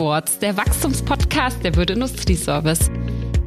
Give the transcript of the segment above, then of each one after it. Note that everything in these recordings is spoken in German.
Upwards, der Wachstumspodcast der Würde Industrieservice.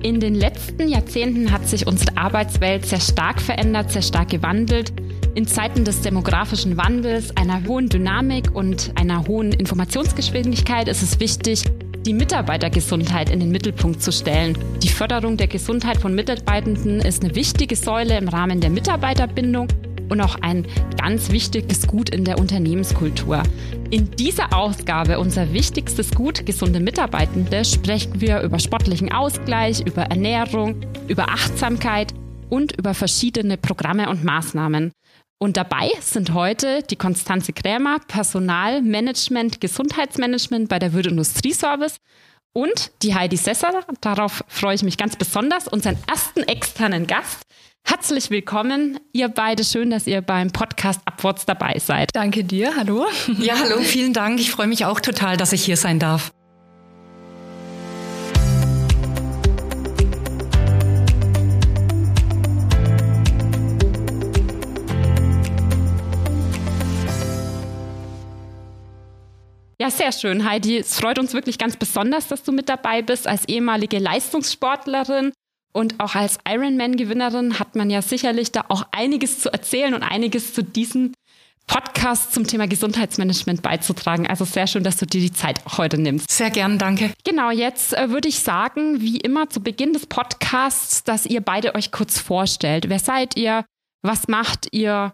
In den letzten Jahrzehnten hat sich unsere Arbeitswelt sehr stark verändert, sehr stark gewandelt. In Zeiten des demografischen Wandels, einer hohen Dynamik und einer hohen Informationsgeschwindigkeit ist es wichtig, die Mitarbeitergesundheit in den Mittelpunkt zu stellen. Die Förderung der Gesundheit von Mitarbeitenden ist eine wichtige Säule im Rahmen der Mitarbeiterbindung und auch ein ganz wichtiges Gut in der Unternehmenskultur. In dieser Ausgabe, unser wichtigstes Gut, gesunde Mitarbeitende, sprechen wir über sportlichen Ausgleich, über Ernährung, über Achtsamkeit und über verschiedene Programme und Maßnahmen. Und dabei sind heute die Konstanze Krämer, Personalmanagement, Gesundheitsmanagement bei der Würde Industrieservice und die Heidi Sesser. Darauf freue ich mich ganz besonders, unseren ersten externen Gast. Herzlich willkommen, ihr beide. Schön, dass ihr beim Podcast Abwärts dabei seid. Danke dir. Hallo. Ja, hallo. Vielen Dank. Ich freue mich auch total, dass ich hier sein darf. Ja, sehr schön, Heidi. Es freut uns wirklich ganz besonders, dass du mit dabei bist. Als ehemalige Leistungssportlerin und auch als Ironman-Gewinnerin hat man ja sicherlich da auch einiges zu erzählen und einiges zu diesem Podcast zum Thema Gesundheitsmanagement beizutragen. Also sehr schön, dass du dir die Zeit auch heute nimmst. Sehr gern, danke. Genau, jetzt äh, würde ich sagen, wie immer zu Beginn des Podcasts, dass ihr beide euch kurz vorstellt. Wer seid ihr? Was macht ihr?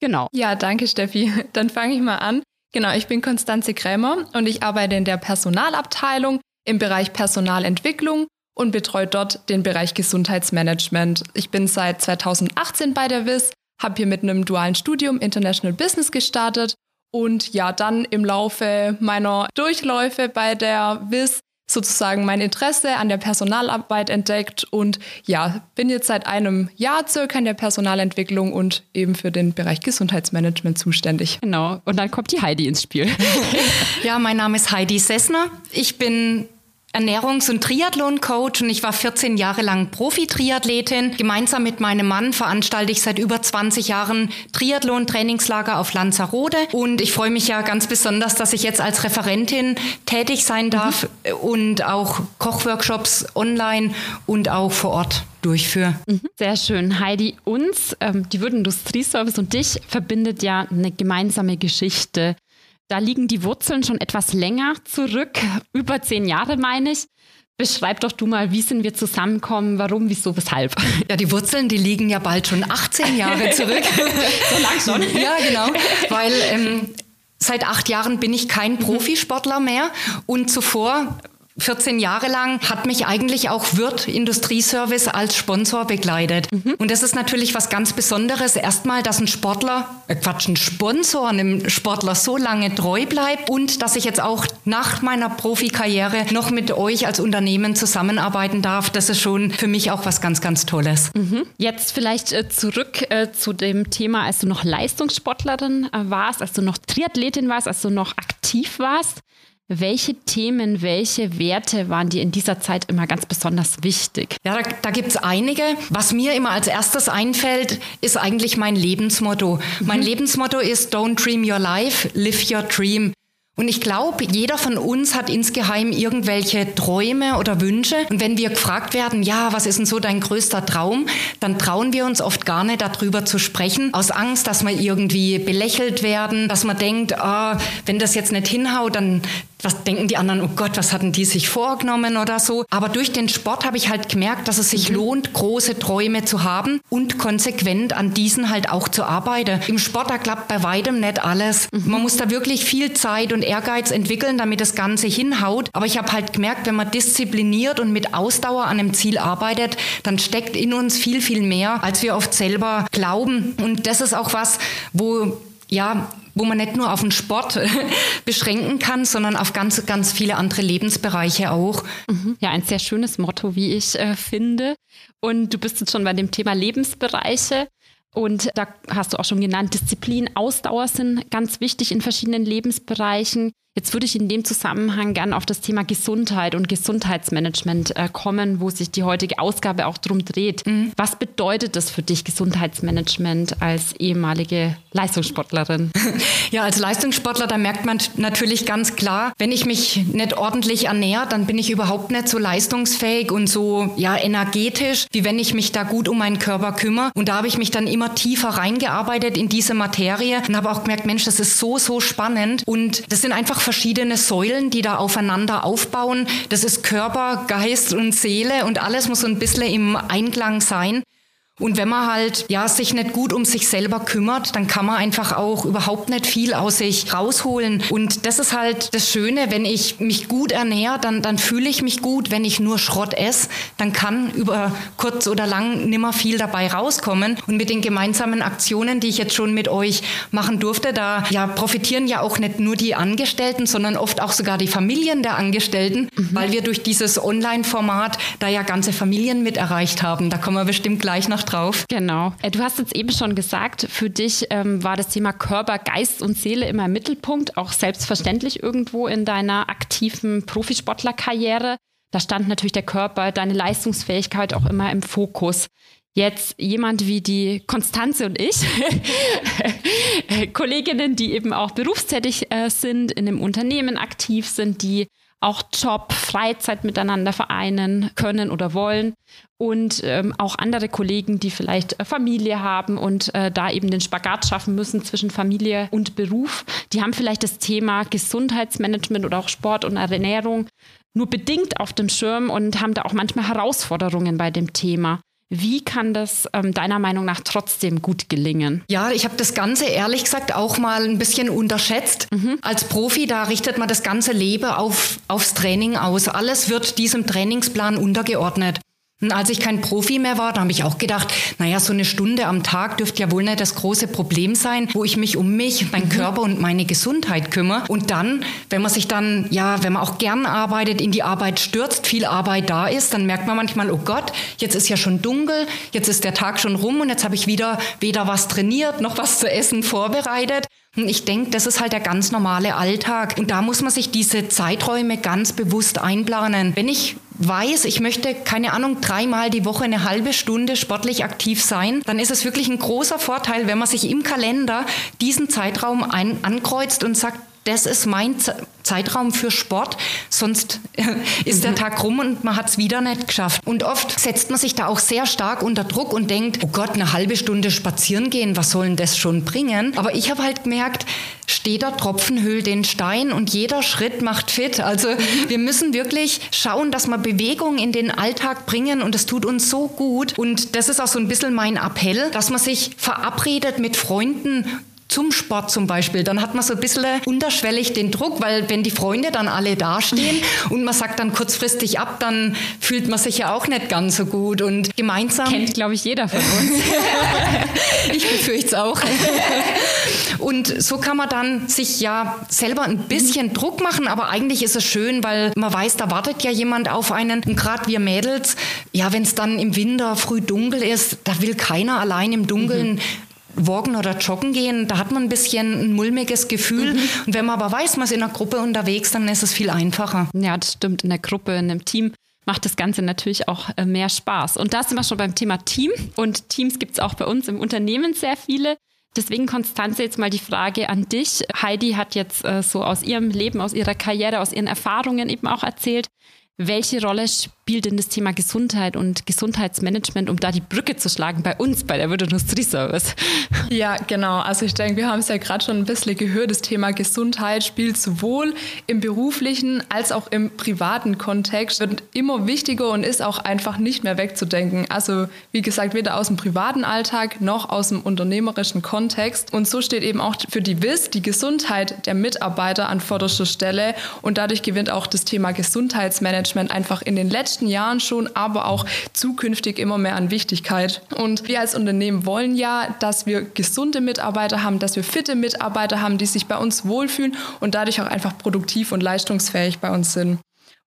Genau. Ja, danke, Steffi. Dann fange ich mal an. Genau, ich bin Konstanze Krämer und ich arbeite in der Personalabteilung im Bereich Personalentwicklung und betreue dort den Bereich Gesundheitsmanagement. Ich bin seit 2018 bei der WIS, habe hier mit einem dualen Studium International Business gestartet und ja, dann im Laufe meiner Durchläufe bei der WIS sozusagen mein Interesse an der Personalarbeit entdeckt und ja, bin jetzt seit einem Jahr circa in der Personalentwicklung und eben für den Bereich Gesundheitsmanagement zuständig. Genau. Und dann kommt die Heidi ins Spiel. ja, mein Name ist Heidi Sessner. Ich bin Ernährungs- und Triathlon-Coach und ich war 14 Jahre lang Profi-Triathletin. Gemeinsam mit meinem Mann veranstalte ich seit über 20 Jahren Triathlon-Trainingslager auf Lanzarote und ich freue mich ja ganz besonders, dass ich jetzt als Referentin tätig sein darf mhm. und auch Kochworkshops online und auch vor Ort durchführe. Mhm. Sehr schön. Heidi, uns, ähm, die Würden Industrieservice und dich verbindet ja eine gemeinsame Geschichte. Da liegen die Wurzeln schon etwas länger zurück, über zehn Jahre meine ich. Beschreib doch du mal, wie sind wir zusammenkommen, warum, wieso, weshalb? Ja, die Wurzeln, die liegen ja bald schon 18 Jahre zurück. so lang schon? Ja, genau. Weil ähm, seit acht Jahren bin ich kein Profisportler mehr und zuvor 14 Jahre lang hat mich eigentlich auch Wirt Industrieservice als Sponsor begleitet. Mhm. Und das ist natürlich was ganz Besonderes. Erstmal, dass ein Sportler, äh Quatsch, ein Sponsor einem Sportler so lange treu bleibt und dass ich jetzt auch nach meiner Profikarriere noch mit euch als Unternehmen zusammenarbeiten darf. Das ist schon für mich auch was ganz, ganz Tolles. Mhm. Jetzt vielleicht äh, zurück äh, zu dem Thema, als du noch Leistungssportlerin äh, warst, als du noch Triathletin warst, als du noch aktiv warst. Welche Themen, welche Werte waren dir in dieser Zeit immer ganz besonders wichtig? Ja, da, da gibt es einige. Was mir immer als erstes einfällt, ist eigentlich mein Lebensmotto. Mhm. Mein Lebensmotto ist Don't Dream Your Life, Live Your Dream. Und ich glaube, jeder von uns hat insgeheim irgendwelche Träume oder Wünsche. Und wenn wir gefragt werden, ja, was ist denn so dein größter Traum, dann trauen wir uns oft gar nicht darüber zu sprechen, aus Angst, dass wir irgendwie belächelt werden, dass man denkt, oh, wenn das jetzt nicht hinhaut, dann was denken die anderen, oh Gott, was hatten die sich vorgenommen oder so. Aber durch den Sport habe ich halt gemerkt, dass es sich mhm. lohnt, große Träume zu haben und konsequent an diesen halt auch zu arbeiten. Im Sport, da klappt bei weitem nicht alles. Mhm. Man muss da wirklich viel Zeit und Ehrgeiz entwickeln, damit das Ganze hinhaut. Aber ich habe halt gemerkt, wenn man diszipliniert und mit Ausdauer an einem Ziel arbeitet, dann steckt in uns viel, viel mehr, als wir oft selber glauben. Und das ist auch was, wo ja, wo man nicht nur auf den Sport beschränken kann, sondern auf ganz, ganz viele andere Lebensbereiche auch. Mhm. Ja, ein sehr schönes Motto, wie ich äh, finde. Und du bist jetzt schon bei dem Thema Lebensbereiche. Und da hast du auch schon genannt, Disziplin, Ausdauer sind ganz wichtig in verschiedenen Lebensbereichen. Jetzt würde ich in dem Zusammenhang gerne auf das Thema Gesundheit und Gesundheitsmanagement äh, kommen, wo sich die heutige Ausgabe auch drum dreht. Mhm. Was bedeutet das für dich, Gesundheitsmanagement als ehemalige Leistungssportlerin? Ja, als Leistungssportler, da merkt man natürlich ganz klar, wenn ich mich nicht ordentlich ernähre, dann bin ich überhaupt nicht so leistungsfähig und so ja energetisch, wie wenn ich mich da gut um meinen Körper kümmere. Und da habe ich mich dann immer tiefer reingearbeitet in diese Materie und habe auch gemerkt, Mensch, das ist so, so spannend. Und das sind einfach verschiedene Säulen, die da aufeinander aufbauen. Das ist Körper, Geist und Seele und alles muss so ein bisschen im Einklang sein. Und wenn man halt ja sich nicht gut um sich selber kümmert, dann kann man einfach auch überhaupt nicht viel aus sich rausholen. Und das ist halt das Schöne, wenn ich mich gut ernähre, dann, dann fühle ich mich gut. Wenn ich nur Schrott esse, dann kann über kurz oder lang nimmer viel dabei rauskommen. Und mit den gemeinsamen Aktionen, die ich jetzt schon mit euch machen durfte, da ja profitieren ja auch nicht nur die Angestellten, sondern oft auch sogar die Familien der Angestellten, mhm. weil wir durch dieses Online-Format da ja ganze Familien mit erreicht haben. Da kommen wir bestimmt gleich noch drauf. Genau. Äh, du hast jetzt eben schon gesagt, für dich ähm, war das Thema Körper, Geist und Seele immer im Mittelpunkt, auch selbstverständlich irgendwo in deiner aktiven Profisportlerkarriere. Da stand natürlich der Körper, deine Leistungsfähigkeit auch immer im Fokus. Jetzt jemand wie die Konstanze und ich, Kolleginnen, die eben auch berufstätig äh, sind, in einem Unternehmen aktiv sind, die auch Job, Freizeit miteinander vereinen können oder wollen. Und ähm, auch andere Kollegen, die vielleicht äh, Familie haben und äh, da eben den Spagat schaffen müssen zwischen Familie und Beruf, die haben vielleicht das Thema Gesundheitsmanagement oder auch Sport und Ernährung nur bedingt auf dem Schirm und haben da auch manchmal Herausforderungen bei dem Thema. Wie kann das ähm, deiner Meinung nach trotzdem gut gelingen? Ja, ich habe das Ganze ehrlich gesagt auch mal ein bisschen unterschätzt. Mhm. Als Profi, da richtet man das ganze Leben auf, aufs Training aus. Alles wird diesem Trainingsplan untergeordnet. Und als ich kein Profi mehr war, da habe ich auch gedacht, naja, so eine Stunde am Tag dürfte ja wohl nicht das große Problem sein, wo ich mich um mich, meinen mhm. Körper und meine Gesundheit kümmere. Und dann, wenn man sich dann, ja, wenn man auch gern arbeitet, in die Arbeit stürzt, viel Arbeit da ist, dann merkt man manchmal, oh Gott, jetzt ist ja schon dunkel, jetzt ist der Tag schon rum und jetzt habe ich wieder weder was trainiert noch was zu essen vorbereitet. Und ich denke, das ist halt der ganz normale Alltag. Und da muss man sich diese Zeiträume ganz bewusst einplanen. Wenn ich weiß, ich möchte, keine Ahnung, dreimal die Woche eine halbe Stunde sportlich aktiv sein, dann ist es wirklich ein großer Vorteil, wenn man sich im Kalender diesen Zeitraum ein, ankreuzt und sagt, das ist mein Zeitraum für Sport, sonst ist der mhm. Tag rum und man hat es wieder nicht geschafft. Und oft setzt man sich da auch sehr stark unter Druck und denkt, oh Gott, eine halbe Stunde spazieren gehen, was soll denn das schon bringen? Aber ich habe halt gemerkt, steter Tropfen hüllt den Stein und jeder Schritt macht fit. Also wir müssen wirklich schauen, dass wir Bewegung in den Alltag bringen und es tut uns so gut. Und das ist auch so ein bisschen mein Appell, dass man sich verabredet mit Freunden zum Sport zum Beispiel, dann hat man so ein bisschen unterschwellig den Druck, weil wenn die Freunde dann alle dastehen und man sagt dann kurzfristig ab, dann fühlt man sich ja auch nicht ganz so gut und gemeinsam. Kennt, glaube ich, jeder von uns. ich befürchte es auch. und so kann man dann sich ja selber ein bisschen Druck machen, aber eigentlich ist es schön, weil man weiß, da wartet ja jemand auf einen. Und gerade wir Mädels, ja, wenn es dann im Winter früh dunkel ist, da will keiner allein im Dunkeln mhm Walken oder Joggen gehen, da hat man ein bisschen ein mulmiges Gefühl. Mhm. Und wenn man aber weiß, man ist in einer Gruppe unterwegs, dann ist es viel einfacher. Ja, das stimmt. In der Gruppe, in einem Team macht das Ganze natürlich auch äh, mehr Spaß. Und da sind wir schon beim Thema Team. Und Teams gibt es auch bei uns im Unternehmen sehr viele. Deswegen, Konstanze, jetzt mal die Frage an dich. Heidi hat jetzt äh, so aus ihrem Leben, aus ihrer Karriere, aus ihren Erfahrungen eben auch erzählt. Welche Rolle spielt denn das Thema Gesundheit und Gesundheitsmanagement, um da die Brücke zu schlagen bei uns bei der Wirtindustrie-Service? Ja, genau. Also ich denke, wir haben es ja gerade schon ein bisschen gehört. Das Thema Gesundheit spielt sowohl im beruflichen als auch im privaten Kontext, wird immer wichtiger und ist auch einfach nicht mehr wegzudenken. Also wie gesagt, weder aus dem privaten Alltag noch aus dem unternehmerischen Kontext. Und so steht eben auch für die WIS die Gesundheit der Mitarbeiter an vorderster Stelle und dadurch gewinnt auch das Thema Gesundheitsmanagement Management einfach in den letzten Jahren schon, aber auch zukünftig immer mehr an Wichtigkeit. Und wir als Unternehmen wollen ja, dass wir gesunde Mitarbeiter haben, dass wir fitte Mitarbeiter haben, die sich bei uns wohlfühlen und dadurch auch einfach produktiv und leistungsfähig bei uns sind.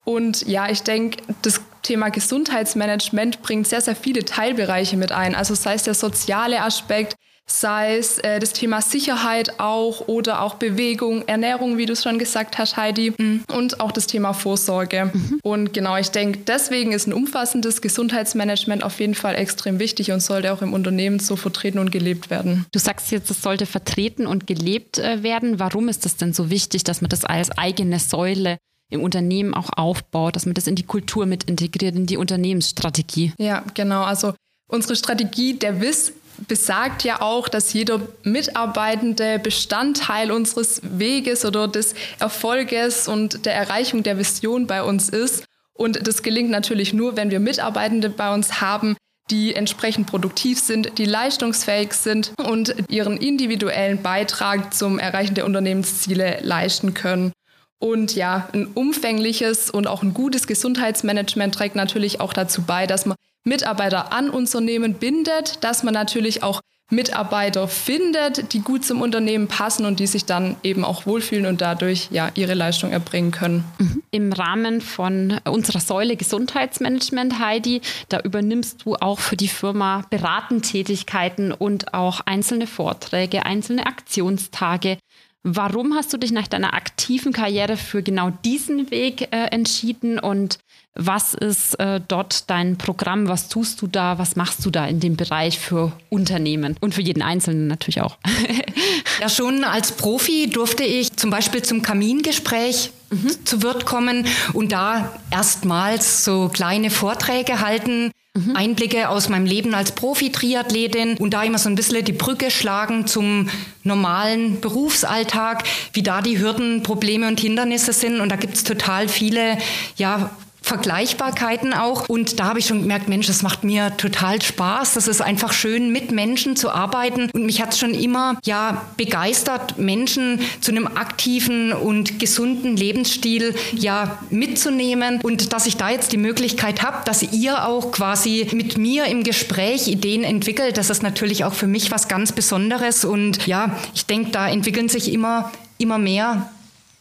Und ja, ich denke, das Thema Gesundheitsmanagement bringt sehr, sehr viele Teilbereiche mit ein. Also sei es der soziale Aspekt, sei es äh, das Thema Sicherheit auch oder auch Bewegung, Ernährung, wie du es schon gesagt hast, Heidi, mhm. und auch das Thema Vorsorge. Mhm. Und genau, ich denke, deswegen ist ein umfassendes Gesundheitsmanagement auf jeden Fall extrem wichtig und sollte auch im Unternehmen so vertreten und gelebt werden. Du sagst jetzt, es sollte vertreten und gelebt äh, werden. Warum ist das denn so wichtig, dass man das als eigene Säule im Unternehmen auch aufbaut, dass man das in die Kultur mit integriert, in die Unternehmensstrategie? Ja, genau. Also unsere Strategie der WIS besagt ja auch, dass jeder Mitarbeitende Bestandteil unseres Weges oder des Erfolges und der Erreichung der Vision bei uns ist. Und das gelingt natürlich nur, wenn wir Mitarbeitende bei uns haben, die entsprechend produktiv sind, die leistungsfähig sind und ihren individuellen Beitrag zum Erreichen der Unternehmensziele leisten können. Und ja, ein umfängliches und auch ein gutes Gesundheitsmanagement trägt natürlich auch dazu bei, dass man Mitarbeiter an Unternehmen bindet, dass man natürlich auch Mitarbeiter findet, die gut zum Unternehmen passen und die sich dann eben auch wohlfühlen und dadurch ja ihre Leistung erbringen können. Mhm. Im Rahmen von unserer Säule Gesundheitsmanagement, Heidi, da übernimmst du auch für die Firma Beratentätigkeiten und auch einzelne Vorträge, einzelne Aktionstage. Warum hast du dich nach deiner aktiven Karriere für genau diesen Weg äh, entschieden und was ist äh, dort dein Programm? Was tust du da? Was machst du da in dem Bereich für Unternehmen und für jeden Einzelnen natürlich auch? ja, schon als Profi durfte ich zum Beispiel zum Kamingespräch mhm. zu Wirt kommen und da erstmals so kleine Vorträge halten Mhm. Einblicke aus meinem Leben als Profi-Triathletin und da immer so ein bisschen die Brücke schlagen zum normalen Berufsalltag, wie da die Hürden, Probleme und Hindernisse sind. Und da gibt es total viele, ja, Vergleichbarkeiten auch. Und da habe ich schon gemerkt, Mensch, das macht mir total Spaß. Das ist einfach schön, mit Menschen zu arbeiten. Und mich hat es schon immer ja begeistert, Menschen zu einem aktiven und gesunden Lebensstil ja mitzunehmen. Und dass ich da jetzt die Möglichkeit habe, dass ihr auch quasi mit mir im Gespräch Ideen entwickelt, das ist natürlich auch für mich was ganz Besonderes. Und ja, ich denke, da entwickeln sich immer, immer mehr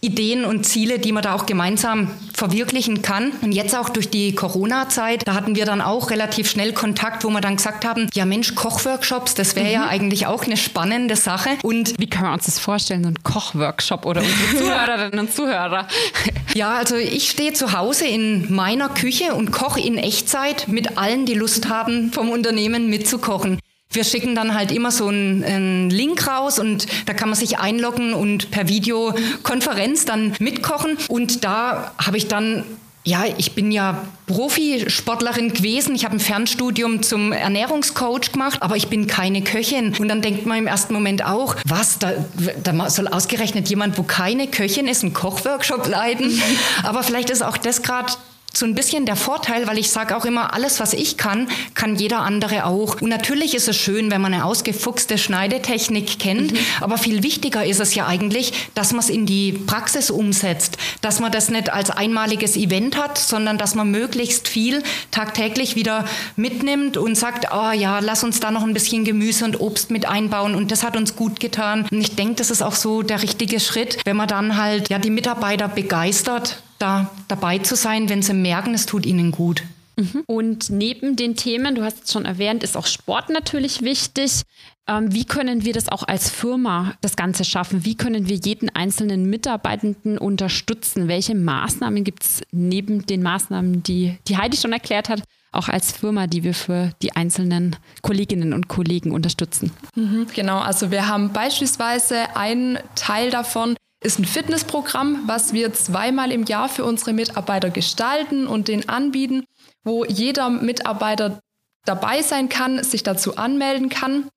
Ideen und Ziele, die man da auch gemeinsam verwirklichen kann. Und jetzt auch durch die Corona-Zeit, da hatten wir dann auch relativ schnell Kontakt, wo wir dann gesagt haben, ja Mensch, Kochworkshops, das wäre mhm. ja eigentlich auch eine spannende Sache. Und wie können wir uns das vorstellen, so ein Kochworkshop oder unsere Zuhörerinnen und Zuhörer? ja, also ich stehe zu Hause in meiner Küche und koche in Echtzeit mit allen, die Lust haben, vom Unternehmen mitzukochen. Wir schicken dann halt immer so einen, einen, Link raus und da kann man sich einloggen und per Videokonferenz dann mitkochen. Und da habe ich dann ja, ich bin ja Profisportlerin gewesen. Ich habe ein Fernstudium zum Ernährungscoach gemacht, aber ich bin keine Köchin. Und dann denkt man im ersten Moment auch, was, da, da soll ausgerechnet jemand, wo keine Köchin ist, einen Kochworkshop leiten. aber vielleicht ist auch das gerade so ein bisschen der Vorteil, weil ich sage auch immer, alles, was ich kann, kann jeder andere auch. Und natürlich ist es schön, wenn man eine ausgefuchste Schneidetechnik kennt, mhm. aber viel wichtiger ist es ja eigentlich, dass man es in die Praxis umsetzt, dass man das nicht als einmaliges Event hat, sondern dass man möglichst viel tagtäglich wieder mitnimmt und sagt, oh ja, lass uns da noch ein bisschen Gemüse und Obst mit einbauen und das hat uns gut getan. Und ich denke, das ist auch so der richtige Schritt, wenn man dann halt ja die Mitarbeiter begeistert da dabei zu sein, wenn sie merken, es tut ihnen gut. Mhm. Und neben den Themen, du hast es schon erwähnt, ist auch Sport natürlich wichtig. Ähm, wie können wir das auch als Firma das Ganze schaffen? Wie können wir jeden einzelnen Mitarbeitenden unterstützen? Welche Maßnahmen gibt es neben den Maßnahmen, die, die Heidi schon erklärt hat, auch als Firma, die wir für die einzelnen Kolleginnen und Kollegen unterstützen? Mhm, genau, also wir haben beispielsweise einen Teil davon, ist ein Fitnessprogramm, was wir zweimal im Jahr für unsere Mitarbeiter gestalten und den anbieten, wo jeder Mitarbeiter dabei sein kann, sich dazu anmelden kann.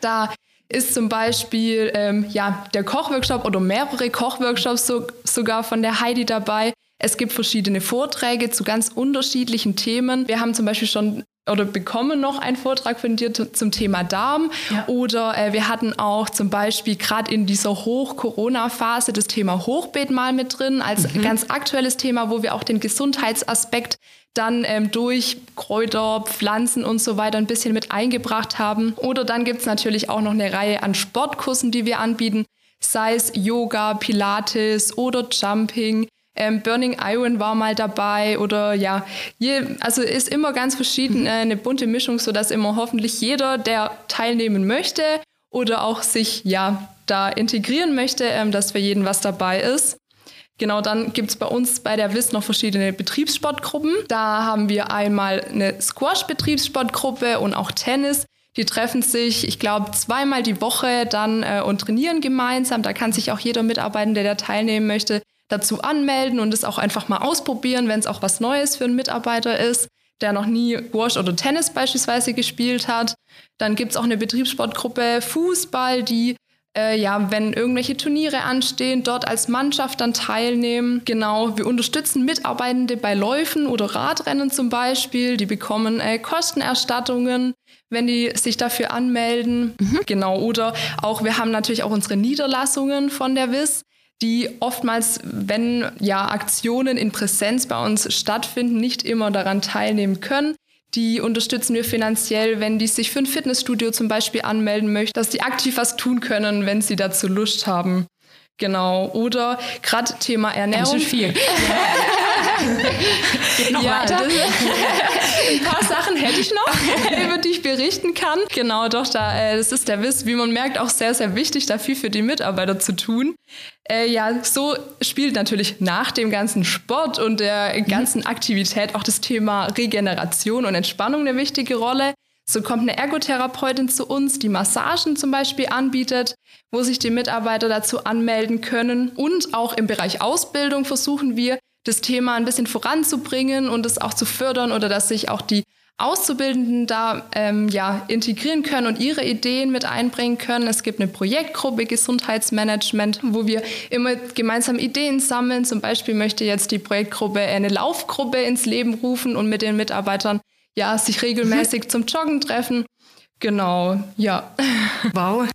Da ist zum Beispiel ähm, ja, der Kochworkshop oder mehrere Kochworkshops so, sogar von der Heidi dabei. Es gibt verschiedene Vorträge zu ganz unterschiedlichen Themen. Wir haben zum Beispiel schon oder bekommen noch einen Vortrag von dir zum Thema Darm. Ja. Oder äh, wir hatten auch zum Beispiel gerade in dieser Hoch-Corona-Phase das Thema Hochbeet mal mit drin, als mhm. ganz aktuelles Thema, wo wir auch den Gesundheitsaspekt dann ähm, durch Kräuter, Pflanzen und so weiter ein bisschen mit eingebracht haben. Oder dann gibt es natürlich auch noch eine Reihe an Sportkursen, die wir anbieten, sei es Yoga, Pilates oder Jumping. Ähm, Burning Iron war mal dabei oder ja, je, also ist immer ganz verschieden, äh, eine bunte Mischung, sodass immer hoffentlich jeder, der teilnehmen möchte oder auch sich ja da integrieren möchte, ähm, dass für jeden was dabei ist. Genau, dann gibt es bei uns bei der WIS noch verschiedene Betriebssportgruppen. Da haben wir einmal eine Squash-Betriebssportgruppe und auch Tennis. Die treffen sich, ich glaube, zweimal die Woche dann äh, und trainieren gemeinsam. Da kann sich auch jeder Mitarbeitende, der teilnehmen möchte, dazu anmelden und es auch einfach mal ausprobieren, wenn es auch was Neues für einen Mitarbeiter ist, der noch nie Squash oder Tennis beispielsweise gespielt hat. Dann gibt es auch eine Betriebssportgruppe Fußball, die äh, ja, wenn irgendwelche Turniere anstehen, dort als Mannschaft dann teilnehmen. Genau, wir unterstützen Mitarbeitende bei Läufen oder Radrennen zum Beispiel. Die bekommen äh, Kostenerstattungen, wenn die sich dafür anmelden. Mhm. Genau, oder auch, wir haben natürlich auch unsere Niederlassungen von der WIS die oftmals, wenn ja Aktionen in Präsenz bei uns stattfinden, nicht immer daran teilnehmen können. Die unterstützen wir finanziell, wenn die sich für ein Fitnessstudio zum Beispiel anmelden möchten, dass die aktiv was tun können, wenn sie dazu Lust haben. Genau. Oder gerade Thema Ernährung. Ganz schön viel. Geht noch ja, weiter? Das, ein paar Sachen hätte ich noch, über die ich berichten kann. Genau, doch, da, äh, das ist der Wiss, wie man merkt, auch sehr, sehr wichtig, da viel für die Mitarbeiter zu tun. Äh, ja, so spielt natürlich nach dem ganzen Sport und der ganzen Aktivität auch das Thema Regeneration und Entspannung eine wichtige Rolle. So kommt eine Ergotherapeutin zu uns, die Massagen zum Beispiel anbietet, wo sich die Mitarbeiter dazu anmelden können. Und auch im Bereich Ausbildung versuchen wir, das Thema ein bisschen voranzubringen und es auch zu fördern oder dass sich auch die Auszubildenden da ähm, ja, integrieren können und ihre Ideen mit einbringen können. Es gibt eine Projektgruppe Gesundheitsmanagement, wo wir immer gemeinsam Ideen sammeln. Zum Beispiel möchte jetzt die Projektgruppe eine Laufgruppe ins Leben rufen und mit den Mitarbeitern ja, sich regelmäßig mhm. zum Joggen treffen. Genau, ja. Wow.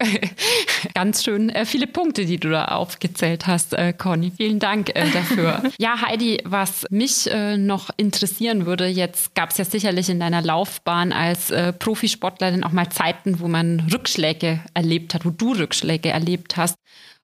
Ganz schön äh, viele Punkte, die du da aufgezählt hast, äh, Conny. Vielen Dank äh, dafür. ja, Heidi, was mich äh, noch interessieren würde, jetzt gab es ja sicherlich in deiner Laufbahn als äh, Profisportlerin auch mal Zeiten, wo man Rückschläge erlebt hat, wo du Rückschläge erlebt hast.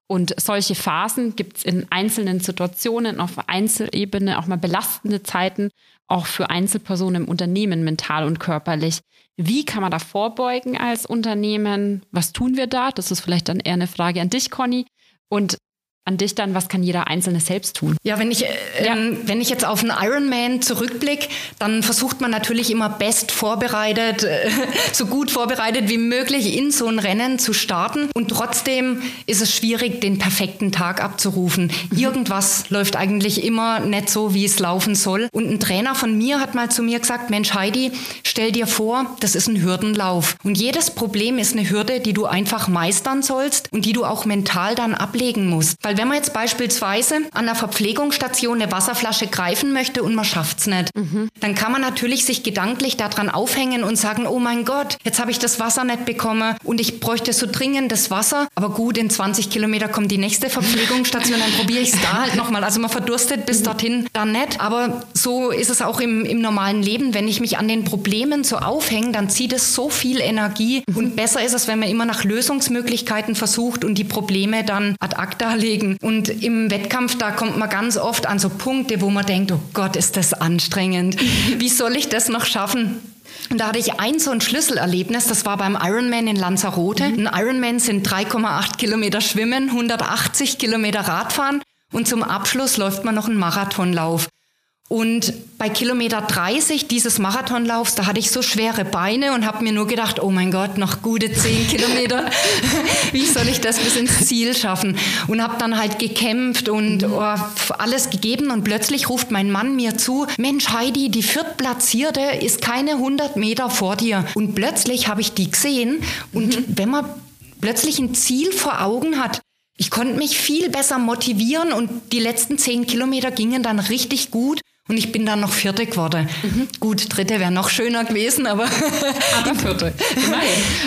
Und solche Phasen gibt es in einzelnen Situationen auf Einzelebene, auch mal belastende Zeiten, auch für Einzelpersonen im Unternehmen mental und körperlich. Wie kann man da vorbeugen als Unternehmen? Was tun wir da? Das ist vielleicht dann eher eine Frage an dich, Conny. Und an dich dann, was kann jeder Einzelne selbst tun? Ja, wenn ich, äh, ja. Ähm, wenn ich jetzt auf einen Ironman zurückblicke, dann versucht man natürlich immer best vorbereitet, äh, so gut vorbereitet wie möglich in so ein Rennen zu starten. Und trotzdem ist es schwierig, den perfekten Tag abzurufen. Mhm. Irgendwas läuft eigentlich immer nicht so, wie es laufen soll. Und ein Trainer von mir hat mal zu mir gesagt, Mensch Heidi, stell dir vor, das ist ein Hürdenlauf. Und jedes Problem ist eine Hürde, die du einfach meistern sollst und die du auch mental dann ablegen musst. Weil wenn man jetzt beispielsweise an der Verpflegungsstation eine Wasserflasche greifen möchte und man schafft's nicht, mhm. dann kann man natürlich sich gedanklich daran aufhängen und sagen, oh mein Gott, jetzt habe ich das Wasser nicht bekommen und ich bräuchte so dringend das Wasser. Aber gut, in 20 Kilometer kommt die nächste Verpflegungsstation, dann probiere ich es da halt nochmal. Also man verdurstet bis mhm. dorthin dann nicht. Aber so ist es auch im, im normalen Leben. Wenn ich mich an den Problemen so aufhänge, dann zieht es so viel Energie. Mhm. Und besser ist es, wenn man immer nach Lösungsmöglichkeiten versucht und die Probleme dann ad acta legt bewegen. Und im Wettkampf, da kommt man ganz oft an so Punkte, wo man denkt, oh Gott, ist das anstrengend. Wie soll ich das noch schaffen? Und da hatte ich ein so ein Schlüsselerlebnis, das war beim Ironman in Lanzarote. Mhm. Ein Ironman sind 3,8 Kilometer Schwimmen, 180 Kilometer Radfahren und zum Abschluss läuft man noch einen Marathonlauf. Und bei Kilometer 30 dieses Marathonlaufs, da hatte ich so schwere Beine und habe mir nur gedacht, oh mein Gott, noch gute 10 Kilometer. Wie soll ich das bis ins Ziel schaffen? Und habe dann halt gekämpft und oh, alles gegeben. Und plötzlich ruft mein Mann mir zu, Mensch Heidi, die Viertplatzierte ist keine 100 Meter vor dir. Und plötzlich habe ich die gesehen. Und mhm. wenn man plötzlich ein Ziel vor Augen hat, ich konnte mich viel besser motivieren und die letzten zehn Kilometer gingen dann richtig gut. Und ich bin dann noch Vierte geworden. Mhm. Gut, Dritte wäre noch schöner gewesen, aber. aber Vierte.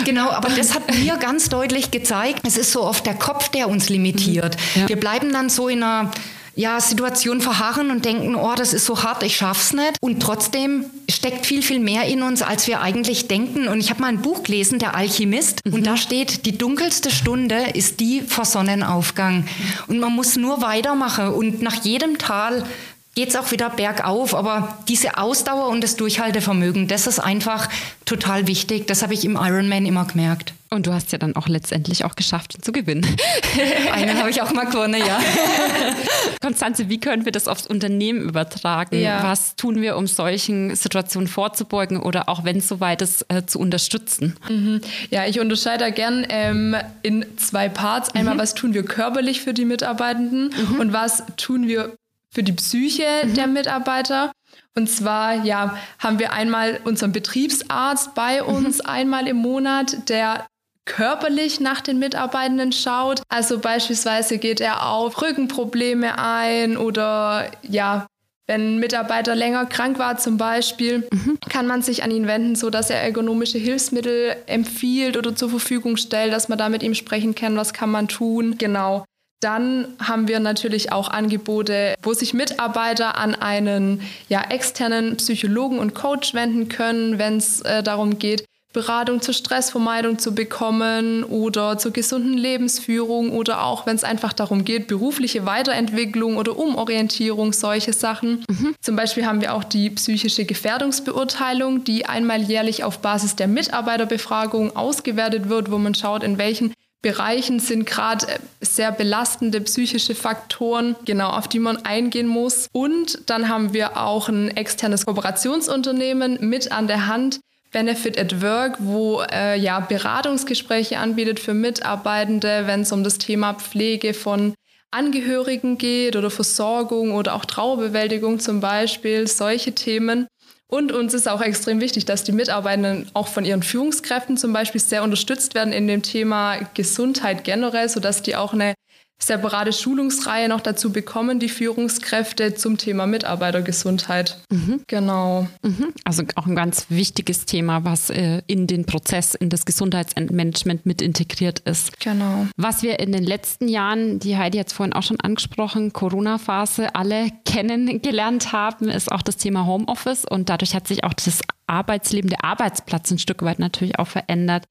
genau, aber das hat mir ganz deutlich gezeigt, es ist so oft der Kopf, der uns limitiert. Mhm. Ja. Wir bleiben dann so in einer ja, Situation verharren und denken, oh, das ist so hart, ich schaff's nicht. Und trotzdem steckt viel, viel mehr in uns, als wir eigentlich denken. Und ich habe mal ein Buch gelesen, Der Alchemist, mhm. und da steht, die dunkelste Stunde ist die vor Sonnenaufgang. Und man muss nur weitermachen und nach jedem Tal geht es auch wieder bergauf. Aber diese Ausdauer und das Durchhaltevermögen, das ist einfach total wichtig. Das habe ich im Ironman immer gemerkt. Und du hast ja dann auch letztendlich auch geschafft, ihn zu gewinnen. Einen habe ich auch mal gewonnen, ja. Konstanze, wie können wir das aufs Unternehmen übertragen? Ja. Was tun wir, um solchen Situationen vorzubeugen oder auch wenn es soweit ist, äh, zu unterstützen? Mhm. Ja, ich unterscheide da gern ähm, in zwei Parts. Einmal, mhm. was tun wir körperlich für die Mitarbeitenden mhm. und was tun wir für die Psyche mhm. der Mitarbeiter. Und zwar, ja, haben wir einmal unseren Betriebsarzt bei mhm. uns mhm. einmal im Monat, der körperlich nach den Mitarbeitenden schaut. Also beispielsweise geht er auf Rückenprobleme ein oder ja, wenn ein Mitarbeiter länger krank war zum Beispiel, mhm. kann man sich an ihn wenden, so dass er ergonomische Hilfsmittel empfiehlt oder zur Verfügung stellt, dass man da mit ihm sprechen kann, was kann man tun. Genau. Dann haben wir natürlich auch Angebote, wo sich Mitarbeiter an einen ja, externen Psychologen und Coach wenden können, wenn es äh, darum geht, Beratung zur Stressvermeidung zu bekommen oder zur gesunden Lebensführung oder auch, wenn es einfach darum geht, berufliche Weiterentwicklung oder Umorientierung, solche Sachen. Mhm. Zum Beispiel haben wir auch die psychische Gefährdungsbeurteilung, die einmal jährlich auf Basis der Mitarbeiterbefragung ausgewertet wird, wo man schaut, in welchen Bereichen sind gerade äh, sehr belastende psychische Faktoren, genau, auf die man eingehen muss. Und dann haben wir auch ein externes Kooperationsunternehmen mit an der Hand, Benefit at Work, wo äh, ja Beratungsgespräche anbietet für Mitarbeitende, wenn es um das Thema Pflege von Angehörigen geht oder Versorgung oder auch Trauerbewältigung zum Beispiel, solche Themen. Und uns ist auch extrem wichtig, dass die Mitarbeitenden auch von ihren Führungskräften zum Beispiel sehr unterstützt werden in dem Thema Gesundheit generell, sodass die auch eine separate Schulungsreihe noch dazu bekommen, die Führungskräfte zum Thema Mitarbeitergesundheit. Mhm. Genau. Mhm. Also auch ein ganz wichtiges Thema, was äh, in den Prozess, in das Gesundheitsmanagement mit integriert ist. Genau. Was wir in den letzten Jahren, die Heidi jetzt vorhin auch schon angesprochen, Corona-Phase, alle kennengelernt haben, ist auch das Thema Homeoffice und dadurch hat sich auch das Arbeitsleben, der Arbeitsplatz ein Stück weit natürlich auch verändert.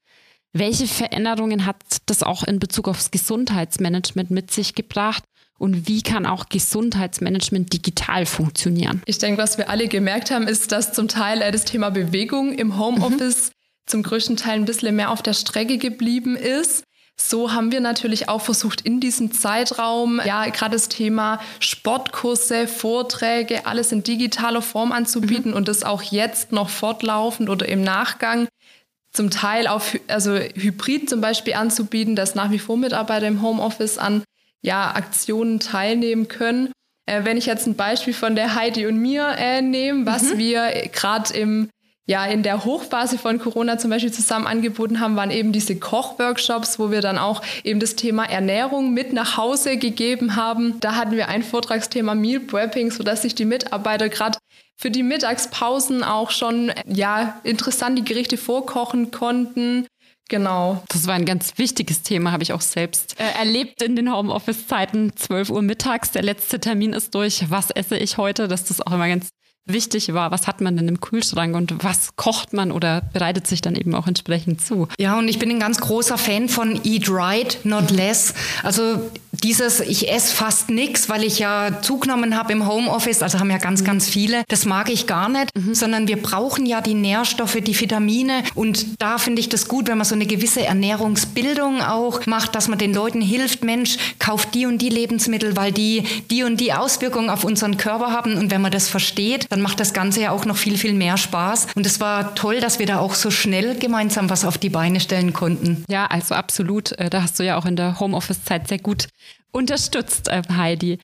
Welche Veränderungen hat das auch in Bezug aufs Gesundheitsmanagement mit sich gebracht? Und wie kann auch Gesundheitsmanagement digital funktionieren? Ich denke, was wir alle gemerkt haben, ist, dass zum Teil äh, das Thema Bewegung im Homeoffice mhm. zum größten Teil ein bisschen mehr auf der Strecke geblieben ist. So haben wir natürlich auch versucht, in diesem Zeitraum, ja, gerade das Thema Sportkurse, Vorträge, alles in digitaler Form anzubieten mhm. und das auch jetzt noch fortlaufend oder im Nachgang zum Teil auf also Hybrid zum Beispiel anzubieten, dass nach wie vor Mitarbeiter im Homeoffice an ja, Aktionen teilnehmen können. Äh, wenn ich jetzt ein Beispiel von der Heidi und mir äh, nehme, was mhm. wir gerade im ja, in der Hochphase von Corona zum Beispiel zusammen angeboten haben, waren eben diese Kochworkshops, wo wir dann auch eben das Thema Ernährung mit nach Hause gegeben haben. Da hatten wir ein Vortragsthema Meal Prepping, sodass sich die Mitarbeiter gerade für die Mittagspausen auch schon ja interessant die Gerichte vorkochen konnten. Genau. Das war ein ganz wichtiges Thema, habe ich auch selbst äh, erlebt in den Homeoffice-Zeiten. 12 Uhr mittags, der letzte Termin ist durch. Was esse ich heute? Das ist auch immer ganz wichtig war, was hat man denn im Kühlschrank und was kocht man oder bereitet sich dann eben auch entsprechend zu. Ja, und ich bin ein ganz großer Fan von Eat Right, Not Less. Also dieses, ich esse fast nichts, weil ich ja zugenommen habe im Homeoffice, also haben ja ganz, mhm. ganz viele. Das mag ich gar nicht, mhm. sondern wir brauchen ja die Nährstoffe, die Vitamine. Und da finde ich das gut, wenn man so eine gewisse Ernährungsbildung auch macht, dass man den Leuten hilft, Mensch, kauft die und die Lebensmittel, weil die die und die Auswirkungen auf unseren Körper haben. Und wenn man das versteht, dann macht das Ganze ja auch noch viel, viel mehr Spaß. Und es war toll, dass wir da auch so schnell gemeinsam was auf die Beine stellen konnten. Ja, also absolut. Äh, da hast du ja auch in der Homeoffice-Zeit sehr gut unterstützt, äh, Heidi.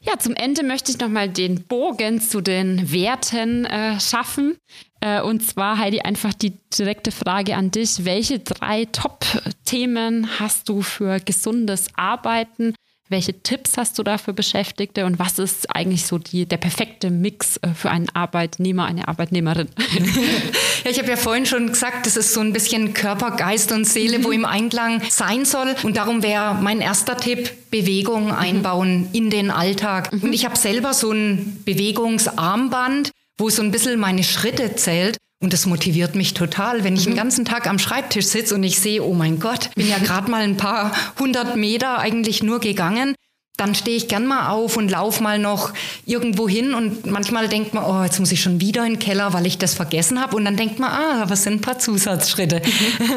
Ja, zum Ende möchte ich nochmal den Bogen zu den Werten äh, schaffen. Äh, und zwar, Heidi, einfach die direkte Frage an dich. Welche drei Top-Themen hast du für gesundes Arbeiten welche Tipps hast du da für Beschäftigte und was ist eigentlich so die, der perfekte Mix äh, für einen Arbeitnehmer, eine Arbeitnehmerin? ja, ich habe ja vorhin schon gesagt, das ist so ein bisschen Körper, Geist und Seele, wo im Einklang sein soll. Und darum wäre mein erster Tipp, Bewegung einbauen in den Alltag. Und ich habe selber so ein Bewegungsarmband, wo so ein bisschen meine Schritte zählt. Und das motiviert mich total, wenn ich mhm. den ganzen Tag am Schreibtisch sitze und ich sehe, oh mein Gott, bin ja gerade mal ein paar hundert Meter eigentlich nur gegangen. dann stehe ich gern mal auf und laufe mal noch irgendwo hin und manchmal denkt man, oh, jetzt muss ich schon wieder in den Keller, weil ich das vergessen habe und dann denkt man, ah, was sind ein paar Zusatzschritte. Mhm.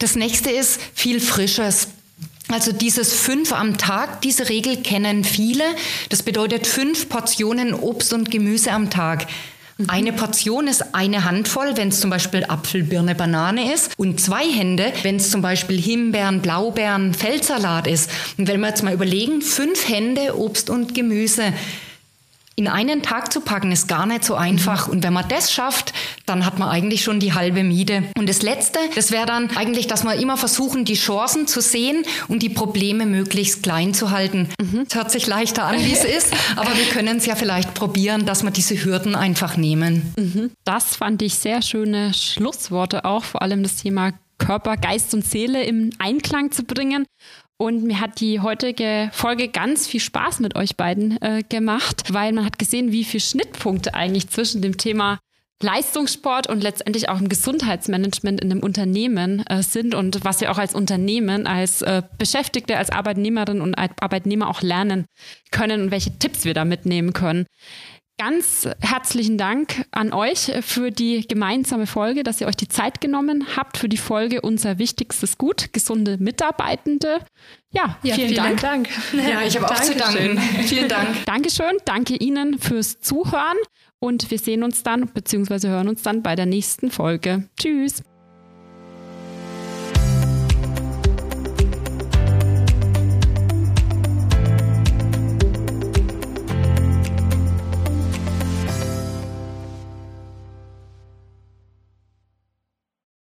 Das nächste ist viel Frisches. Also dieses fünf am Tag, diese Regel kennen viele. Das bedeutet fünf Portionen Obst und Gemüse am Tag. Mhm. Eine Portion ist eine Handvoll, wenn es zum Beispiel Apfel, Birne, Banane ist. Und zwei Hände, wenn es zum Beispiel Himbeeren, Blaubeeren, Feldsalat ist. Und wenn wir jetzt mal überlegen, fünf Hände Obst und Gemüse in einen Tag zu packen, ist gar nicht so einfach. Mhm. Und wenn man das schafft, dann hat man eigentlich schon die halbe Miete. Und das Letzte, das wäre dann eigentlich, dass wir immer versuchen, die Chancen zu sehen und die Probleme möglichst klein zu halten. Mhm. Es hört sich leichter an, wie es ist, aber wir können es ja vielleicht probieren, dass wir diese Hürden einfach nehmen. Mhm. Das fand ich sehr schöne Schlussworte auch, vor allem das Thema Körper, Geist und Seele im Einklang zu bringen. Und mir hat die heutige Folge ganz viel Spaß mit euch beiden äh, gemacht, weil man hat gesehen, wie viele Schnittpunkte eigentlich zwischen dem Thema Leistungssport und letztendlich auch im Gesundheitsmanagement in einem Unternehmen äh, sind und was wir auch als Unternehmen, als äh, Beschäftigte, als Arbeitnehmerin und Arbeitnehmer auch lernen können und welche Tipps wir da mitnehmen können. Ganz herzlichen Dank an euch für die gemeinsame Folge, dass ihr euch die Zeit genommen habt für die Folge Unser wichtigstes Gut, gesunde Mitarbeitende. Ja, ja vielen, vielen Dank. Dank. Ja, ich habe auch zu danken. vielen Dank. Dankeschön. Danke Ihnen fürs Zuhören und wir sehen uns dann bzw. hören uns dann bei der nächsten Folge. Tschüss.